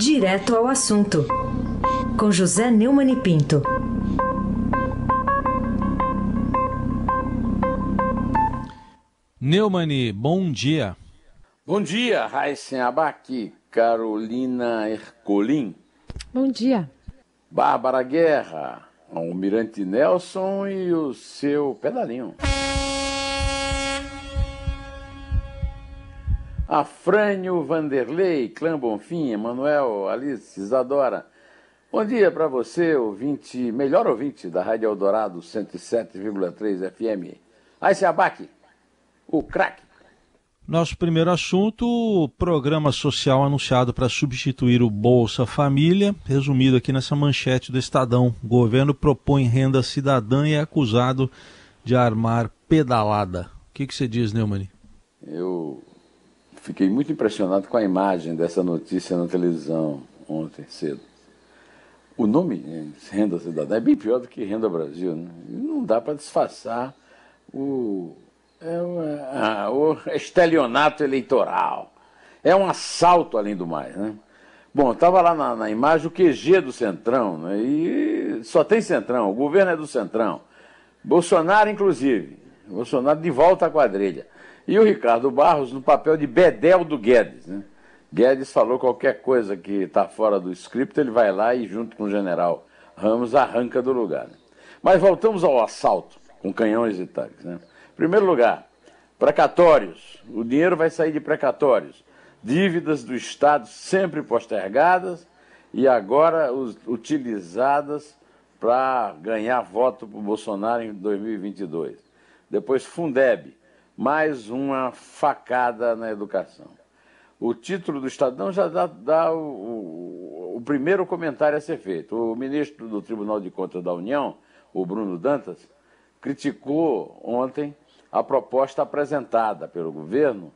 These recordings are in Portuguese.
Direto ao assunto, com José Neumann e Pinto. Neumani, bom dia. Bom dia, Raíssen Abac, Carolina Ercolim. Bom dia. Bárbara Guerra, Almirante Nelson e o seu pedalinho. Afrânio Vanderlei, Clã Bonfim, Emanuel, Alice, Isadora. Bom dia para você, ouvinte, melhor ouvinte da Rádio Eldorado 107,3 FM. Aí se abaque, o craque. Nosso primeiro assunto, programa social anunciado para substituir o Bolsa Família, resumido aqui nessa manchete do Estadão. O governo propõe renda cidadã e é acusado de armar pedalada. O que, que você diz, Neumann? Eu fiquei muito impressionado com a imagem dessa notícia na televisão ontem cedo. O nome Renda Cidadã é bem pior do que Renda Brasil. Né? Não dá para disfarçar o, é o, o estelionato eleitoral. É um assalto, além do mais. Né? Bom, estava lá na, na, imagem o QG do Centrão, né? e só tem Centrão, o governo é do Centrão. Bolsonaro, inclusive. Bolsonaro de volta à quadrilha. E o Ricardo Barros no papel de Bedel do Guedes. Né? Guedes falou qualquer coisa que está fora do script, ele vai lá e, junto com o general Ramos, arranca do lugar. Né? Mas voltamos ao assalto com canhões e tanques. Né? Em primeiro lugar, precatórios. O dinheiro vai sair de precatórios. Dívidas do Estado sempre postergadas e agora utilizadas para ganhar voto para o Bolsonaro em 2022. Depois, Fundeb mais uma facada na educação. O título do Estadão já dá, dá o, o, o, primeiro comentário a ser feito. O ministro do Tribunal de Contas da União, o Bruno Dantas, criticou ontem a proposta apresentada pelo governo.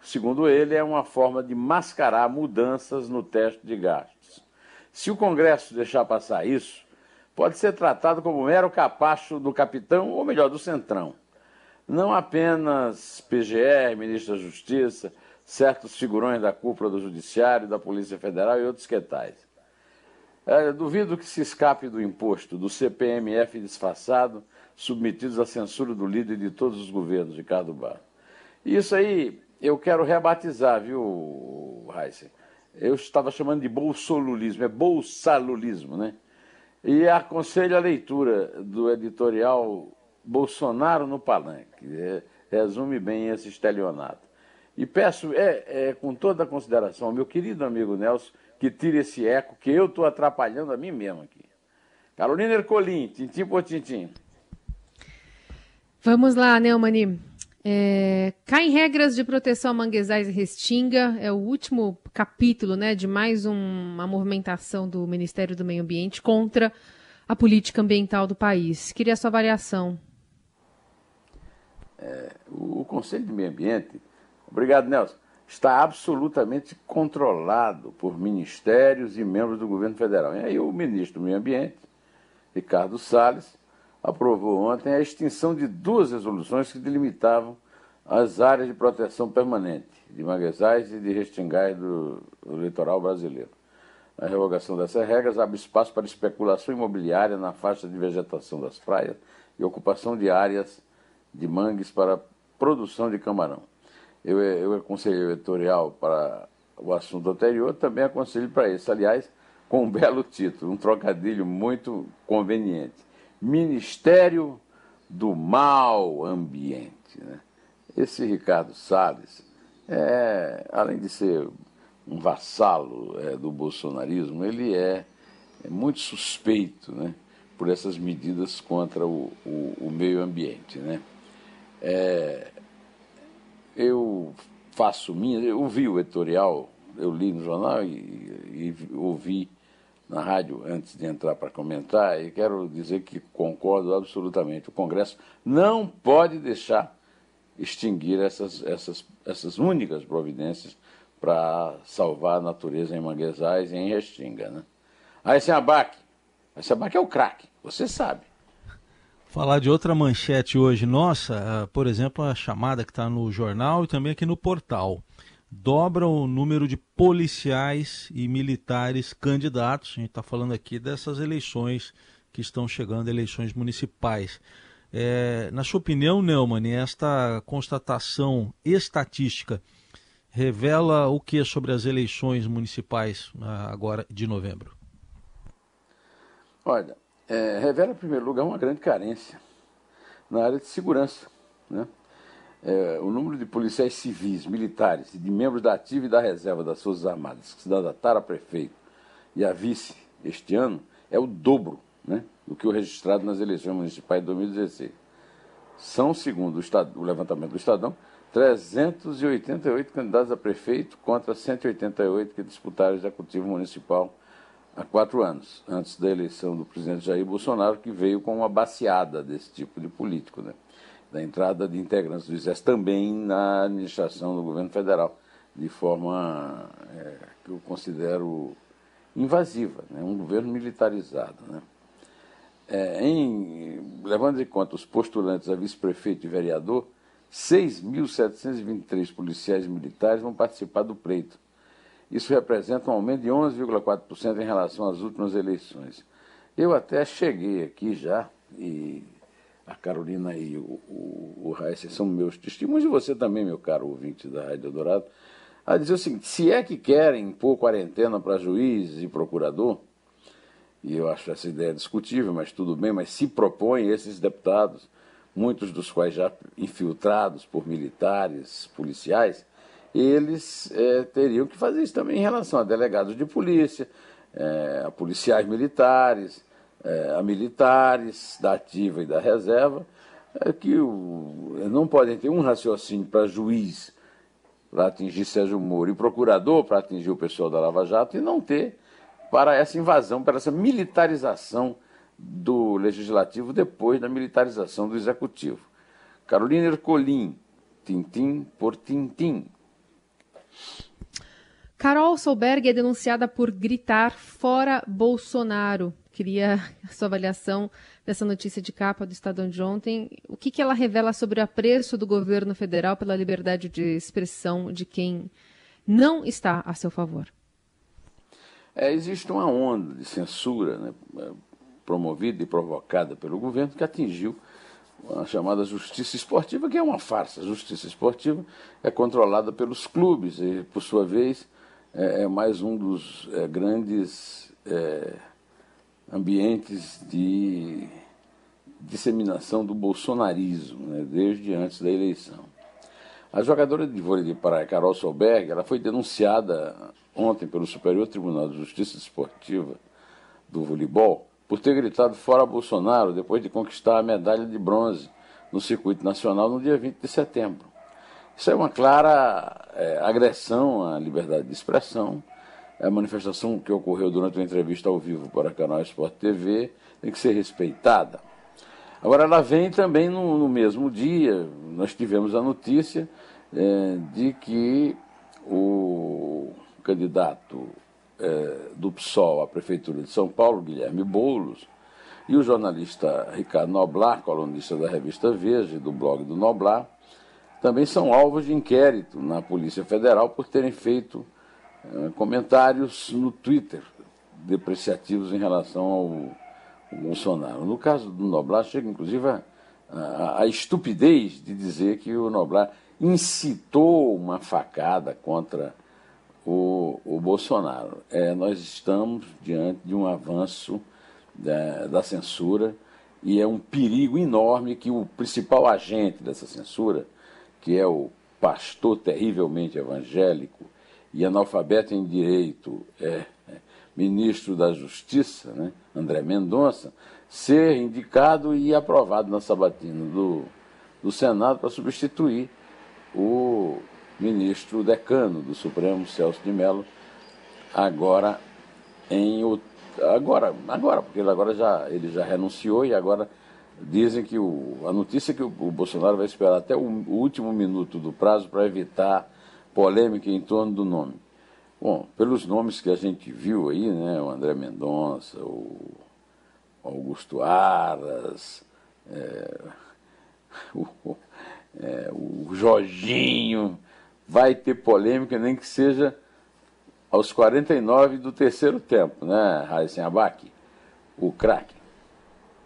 Segundo ele, é uma forma de mascarar mudanças no teste de gastos. Se o Congresso deixar passar isso, pode ser tratado como mero capacho do capitão, ou melhor, do centrão não apenas PGR, ministro da Justiça, certos figurões da cúpula do Judiciário, da Polícia Federal e outros que tais. É, duvido que se escape do imposto, do CPMF disfarçado, submetidos à censura do líder de todos os governos, Ricardo Barro. Isso aí eu quero rebatizar, viu, Heisen? Eu estava chamando de bolsolulismo, é bolsalulismo, né? E aconselho a leitura do editorial Bolsonaro no palanque. É, resume bem esse estelionato. E peço, é, é, com toda a consideração, meu querido amigo Nelson, que tire esse eco, que eu estou atrapalhando a mim mesmo aqui. Carolina Ercolim, tintim por tintim. Vamos lá, Neumani. É, caem regras de proteção a manguezais e restinga. É o último capítulo né, de mais um, uma movimentação do Ministério do Meio Ambiente contra a política ambiental do país. Queria a sua avaliação é, o, Conselho de Meio Ambiente, obrigado Nelson, está absolutamente controlado por ministérios e membros do governo federal. E aí o ministro do Meio Ambiente, Ricardo Salles, aprovou ontem a extinção de duas resoluções que delimitavam as áreas de proteção permanente de manguezais e de restingais do, do litoral brasileiro. A revogação dessas regras abre espaço para especulação imobiliária na faixa de vegetação das praias e ocupação de áreas de mangues para produção de camarão. Eu, eu aconselhei o editorial para o assunto anterior, também aconselho para esse. Aliás, com um belo título, um trocadilho muito conveniente. Ministério do Mal Ambiente. Né? Esse Ricardo Salles, é, além de ser um vassalo é, do bolsonarismo, ele é, é, muito suspeito né, por essas medidas contra o, o, o meio ambiente. Né? É, eu faço minha, eu ouvi o editorial, eu li no jornal e, e ouvi na rádio antes de entrar para comentar, e quero dizer que concordo absolutamente. O Congresso não pode deixar extinguir essas, essas, essas únicas providências para salvar a natureza em manguezais e em restinga. Né? Aí esse abaque, esse abaque é o craque, você sabe. Falar de outra manchete hoje nossa, uh, por exemplo, a chamada que está no jornal e também aqui no portal. dobra o número de policiais e militares candidatos. A gente está falando aqui dessas eleições que estão chegando, eleições municipais. É, na sua opinião, Neumann, esta constatação estatística revela o que sobre as eleições municipais ah, agora de novembro? Olha, é, revela, em primeiro lugar, uma grande carência na área de segurança. Né? É, o número de policiais civis, militares e de membros da ativa e da reserva das Forças Armadas que se candidataram a prefeito e a vice este ano é o dobro né, do que o registrado nas eleições municipais de 2016. São, segundo o, estado, o levantamento do Estadão, 388 candidatos a prefeito contra 188 que disputaram o executivo municipal há quatro anos, antes da eleição do presidente Jair Bolsonaro, que veio com uma baseada desse tipo de político, né? da entrada de integrantes do Exército também na administração do governo federal, de forma é, que eu considero invasiva, né? um governo militarizado. Né? É, em, levando em conta os postulantes a vice-prefeito e vereador, 6.723 policiais militares vão participar do pleito isso representa um aumento de 11,4% em relação às últimas eleições. Eu até cheguei aqui já, e a Carolina e o, o, o são meus testemunhos, e você também, meu caro ouvinte da Rádio Dourado, a dizer o seguinte: se é que querem impor quarentena para juiz e procurador, e eu acho essa ideia discutível, mas tudo bem, mas se propõem esses deputados, muitos dos quais já infiltrados por militares, policiais, eles é, teriam que fazer isso também em relação a delegados de polícia, é, a policiais militares, é, a militares da ativa e da reserva, é, que o, não podem ter um raciocínio para juiz para atingir Sérgio Moro e procurador para atingir o pessoal da Lava Jato e não ter para essa invasão, para essa militarização do legislativo depois da militarização do executivo. Carolina Ercolim, tintim por tintim. Carol Solberg é denunciada por gritar fora Bolsonaro. Queria a sua avaliação dessa notícia de capa do Estadão de ontem. O que, que ela revela sobre o apreço do governo federal pela liberdade de expressão de quem não está a seu favor? É, existe uma onda de censura né, promovida e provocada pelo governo que atingiu a chamada justiça esportiva, que é uma farsa. A justiça esportiva é controlada pelos clubes e, por sua vez, é, é mais um dos é, grandes é, ambientes de disseminação do bolsonarismo, né, desde antes da eleição. A jogadora de vôlei de praia, Carol Solberg, ela foi denunciada ontem pelo Superior Tribunal de Justiça Esportiva do voleibol por ter gritado fora Bolsonaro depois de conquistar a medalha de bronze no circuito nacional no dia 20 de setembro. Isso é uma clara é, agressão à liberdade de expressão. A manifestação que ocorreu durante uma entrevista ao vivo para o canal Sport TV tem que ser respeitada. Agora, ela vem também no, no mesmo dia, nós tivemos a notícia é, de que o candidato é, do PSOL à Prefeitura de São Paulo, Guilherme Boulos, e o jornalista Ricardo Noblar, colunista da revista Veja e do blog do Noblar, também são alvos de inquérito na Polícia Federal por terem feito é, comentários no Twitter depreciativos em relação ao, ao Bolsonaro. No caso do Noblar, chega inclusive a, a, a estupidez de dizer que o Noblar incitou uma facada contra o, o Bolsonaro. É, nós estamos diante de um avanço da, da censura e é um perigo enorme que o principal agente dessa censura, que é o pastor terrivelmente evangélico e analfabeto em direito, é, é ministro da Justiça, né, André Mendonça, ser indicado e aprovado na sabatina do, do Senado para substituir o ministro decano do Supremo, Celso de Mello, agora em agora, agora, porque ele agora já ele já renunciou e agora dizem que o, a notícia é que o, o Bolsonaro vai esperar até o, o último minuto do prazo para evitar polêmica em torno do nome. Bom, pelos nomes que a gente viu aí, né, o André Mendonça, o Augusto Aras, é, o, é, o Jorginho, vai ter polêmica, nem que seja aos 49 do terceiro tempo, né, Raíssen Abac, o craque.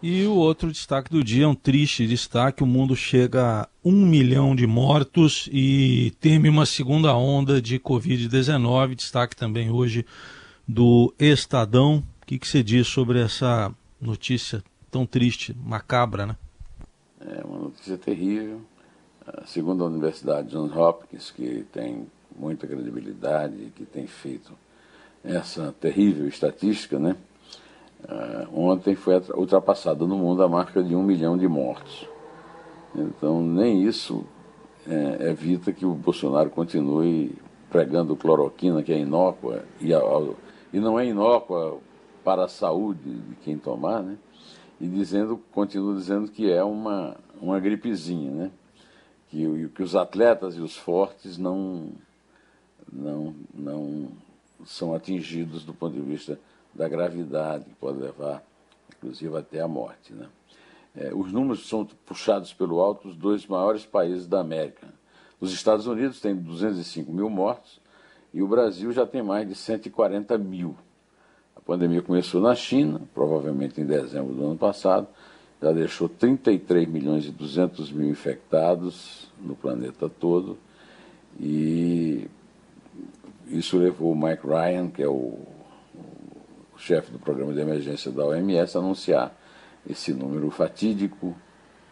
E o outro destaque do dia, um triste destaque, o mundo chega a um milhão de mortos e teme uma segunda onda de Covid-19, destaque também hoje do Estadão. O que, que você diz sobre essa notícia tão triste, macabra, né? É uma notícia terrível. Segundo a Universidade Johns Hopkins, que tem muita credibilidade, que tem feito essa terrível estatística, né? Uh, ontem foi ultrapassada no mundo a marca de um milhão de mortos. Então, nem isso é, evita que o Bolsonaro continue pregando cloroquina, que é inócua, e, e não é inócua para a saúde de quem tomar, né? E dizendo, continua dizendo que é uma, uma gripezinha, né? Que, que os atletas e os fortes não, não, não são atingidos do ponto de vista da gravidade, que pode levar, inclusive, até a morte. Né? É, os números são puxados pelo alto dos dois maiores países da América. Os Estados Unidos têm 205 mil mortos e o Brasil já tem mais de 140 mil. A pandemia começou na China, provavelmente em dezembro do ano passado, já deixou 33 milhões e 200 mil infectados no planeta todo e isso levou o Mike Ryan, que é o, o chefe do programa de emergência da OMS, a anunciar esse número fatídico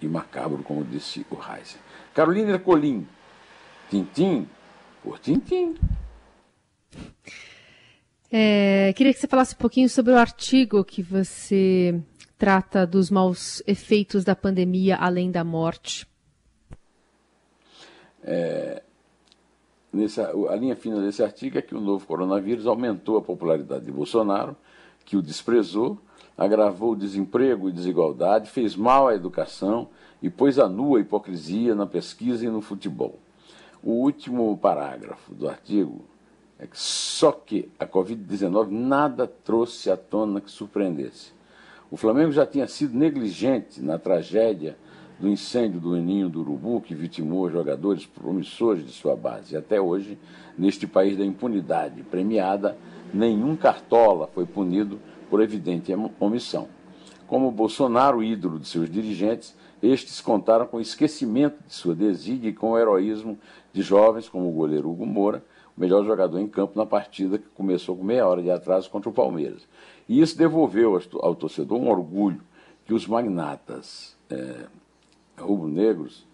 e macabro, como disse o Heisen. Carolina Ercolim, Tintim por Tintim. É, queria que você falasse um pouquinho sobre o artigo que você trata dos maus efeitos da pandemia além da morte. É, nessa, a linha fina desse artigo é que o novo coronavírus aumentou a popularidade de Bolsonaro, que o desprezou, agravou o desemprego e desigualdade, fez mal à educação e pôs a nua hipocrisia na pesquisa e no futebol. O último parágrafo do artigo é que só que a Covid-19 nada trouxe à tona que surpreendesse. O Flamengo já tinha sido negligente na tragédia do incêndio do Ninho do Urubu, que vitimou jogadores promissores de sua base. E até hoje, neste país da impunidade premiada, nenhum cartola foi punido por evidente omissão. Como Bolsonaro, ídolo de seus dirigentes, estes contaram com o esquecimento de sua desídia e com o heroísmo de jovens como o goleiro Hugo Moura, o melhor jogador em campo na partida que começou com meia hora de atraso contra o Palmeiras. E isso devolveu ao torcedor um orgulho que os magnatas é, rubro-negros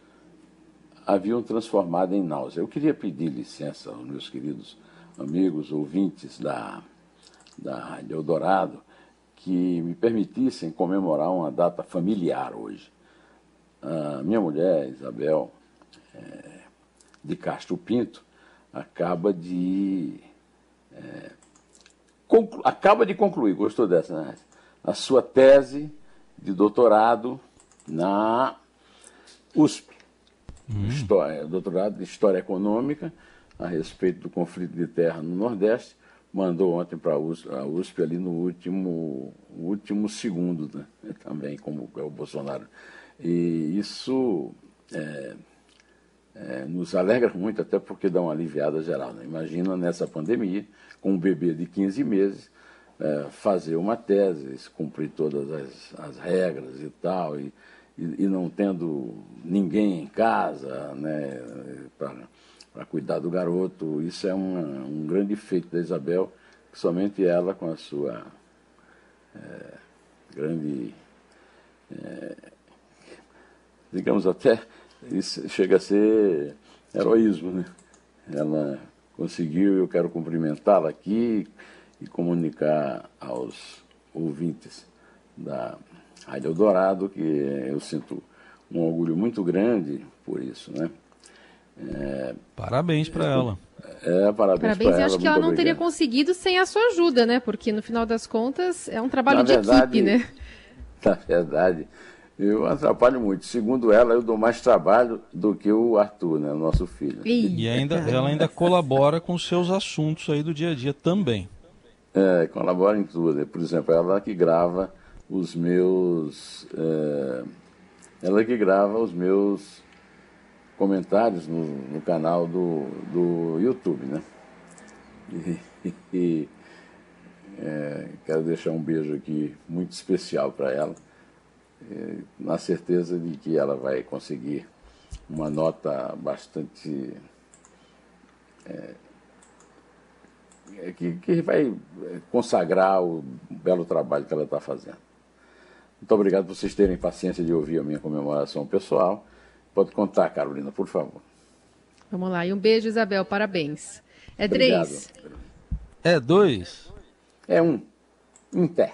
haviam transformado em náusea. Eu queria pedir licença aos meus queridos amigos ouvintes da, da Rádio Eldorado que me permitissem comemorar uma data familiar hoje. A minha mulher, Isabel é, de Castro Pinto, acaba de. É, acaba de concluir, gostou dessa, né? A sua tese de doutorado na USP, hum. história, doutorado de História Econômica, a respeito do conflito de terra no Nordeste, mandou ontem para a USP, a USP ali no último, último segundo, né? também, como é o Bolsonaro. E isso é, é, nos alegra muito, até porque dá uma aliviada geral. Né? Imagina nessa pandemia, com um bebê de 15 meses, é, fazer uma tese, cumprir todas as, as regras e tal, e, e, e, não tendo ninguém em casa né, para cuidar do garoto. Isso é uma, um grande feito da Isabel, que somente ela, com a sua é, grande, é, digamos até, isso chega a ser heroísmo. Né? Ela conseguiu, eu quero cumprimentá-la aqui e comunicar aos ouvintes da Rádio Eldorado, que eu sinto um orgulho muito grande por isso, né? É, parabéns para ela. É, parabéns, parabéns ela. acho que ela não obrigado. teria conseguido sem a sua ajuda, né? Porque no final das contas é um trabalho na de verdade, equipe, né? Na verdade, eu atrapalho muito. Segundo ela, eu dou mais trabalho do que o Arthur, né? O nosso filho. E ainda, ela ainda colabora com seus assuntos aí do dia a dia também. É, colabora em tudo. Por exemplo, ela que grava os meus. É, ela que grava os meus comentários no, no canal do, do YouTube, né? E, e é, quero deixar um beijo aqui muito especial para ela, na certeza de que ela vai conseguir uma nota bastante. É, é que, que vai consagrar o belo trabalho que ela está fazendo. Muito obrigado por vocês terem paciência de ouvir a minha comemoração pessoal. Pode contar, Carolina, por favor. Vamos lá. E um beijo, Isabel. Parabéns. É Obrigado. três. É dois. É um. Em pé.